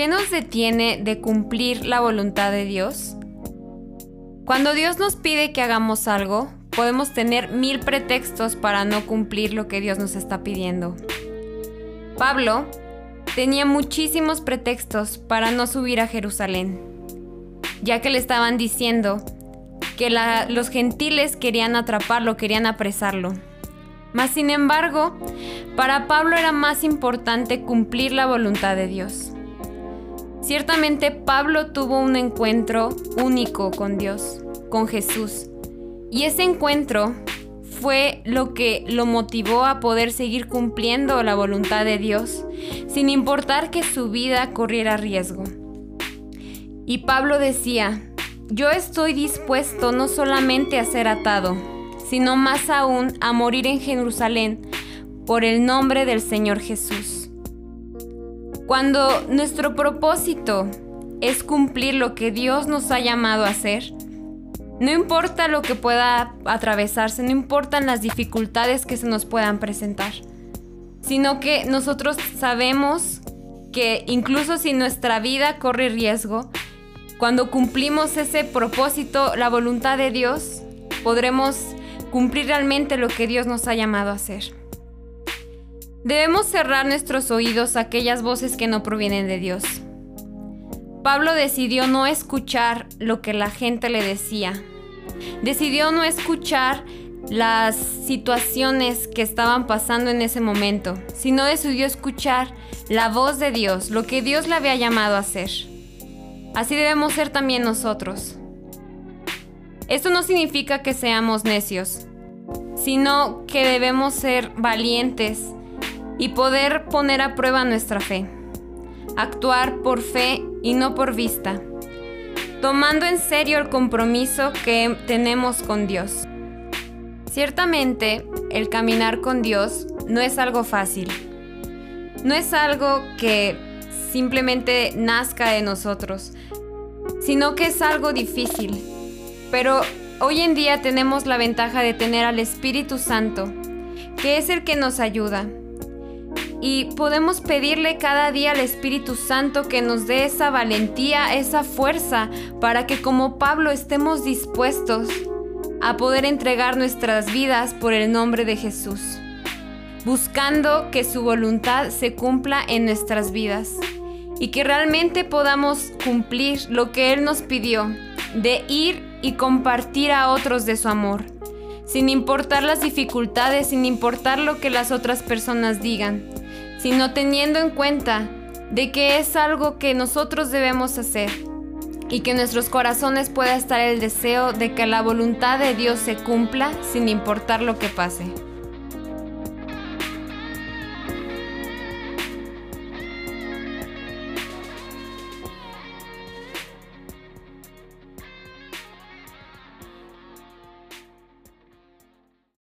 ¿Qué nos detiene de cumplir la voluntad de Dios? Cuando Dios nos pide que hagamos algo, podemos tener mil pretextos para no cumplir lo que Dios nos está pidiendo. Pablo tenía muchísimos pretextos para no subir a Jerusalén, ya que le estaban diciendo que los gentiles querían atraparlo, querían apresarlo. Mas sin embargo, para Pablo era más importante cumplir la voluntad de Dios. Ciertamente Pablo tuvo un encuentro único con Dios, con Jesús. Y ese encuentro fue lo que lo motivó a poder seguir cumpliendo la voluntad de Dios, sin importar que su vida corriera riesgo. Y Pablo decía, yo estoy dispuesto no solamente a ser atado, sino más aún a morir en Jerusalén por el nombre del Señor Jesús. Cuando nuestro propósito es cumplir lo que Dios nos ha llamado a hacer, no importa lo que pueda atravesarse, no importan las dificultades que se nos puedan presentar, sino que nosotros sabemos que incluso si nuestra vida corre riesgo, cuando cumplimos ese propósito, la voluntad de Dios, podremos cumplir realmente lo que Dios nos ha llamado a hacer. Debemos cerrar nuestros oídos a aquellas voces que no provienen de Dios. Pablo decidió no escuchar lo que la gente le decía, decidió no escuchar las situaciones que estaban pasando en ese momento, sino decidió escuchar la voz de Dios, lo que Dios le había llamado a hacer. Así debemos ser también nosotros. Esto no significa que seamos necios, sino que debemos ser valientes y poder poner a prueba nuestra fe. Actuar por fe y no por vista tomando en serio el compromiso que tenemos con Dios. Ciertamente, el caminar con Dios no es algo fácil. No es algo que simplemente nazca de nosotros, sino que es algo difícil. Pero hoy en día tenemos la ventaja de tener al Espíritu Santo, que es el que nos ayuda, y podemos pedirle cada día al Espíritu Santo que nos dé esa valentía, esa fuerza, para que como Pablo estemos dispuestos a poder entregar nuestras vidas por el nombre de Jesús, buscando que su voluntad se cumpla en nuestras vidas y que realmente podamos cumplir lo que Él nos pidió, de ir y compartir a otros de su amor, sin importar las dificultades, sin importar lo que las otras personas digan sino teniendo en cuenta de que es algo que nosotros debemos hacer y que en nuestros corazones pueda estar el deseo de que la voluntad de Dios se cumpla sin importar lo que pase.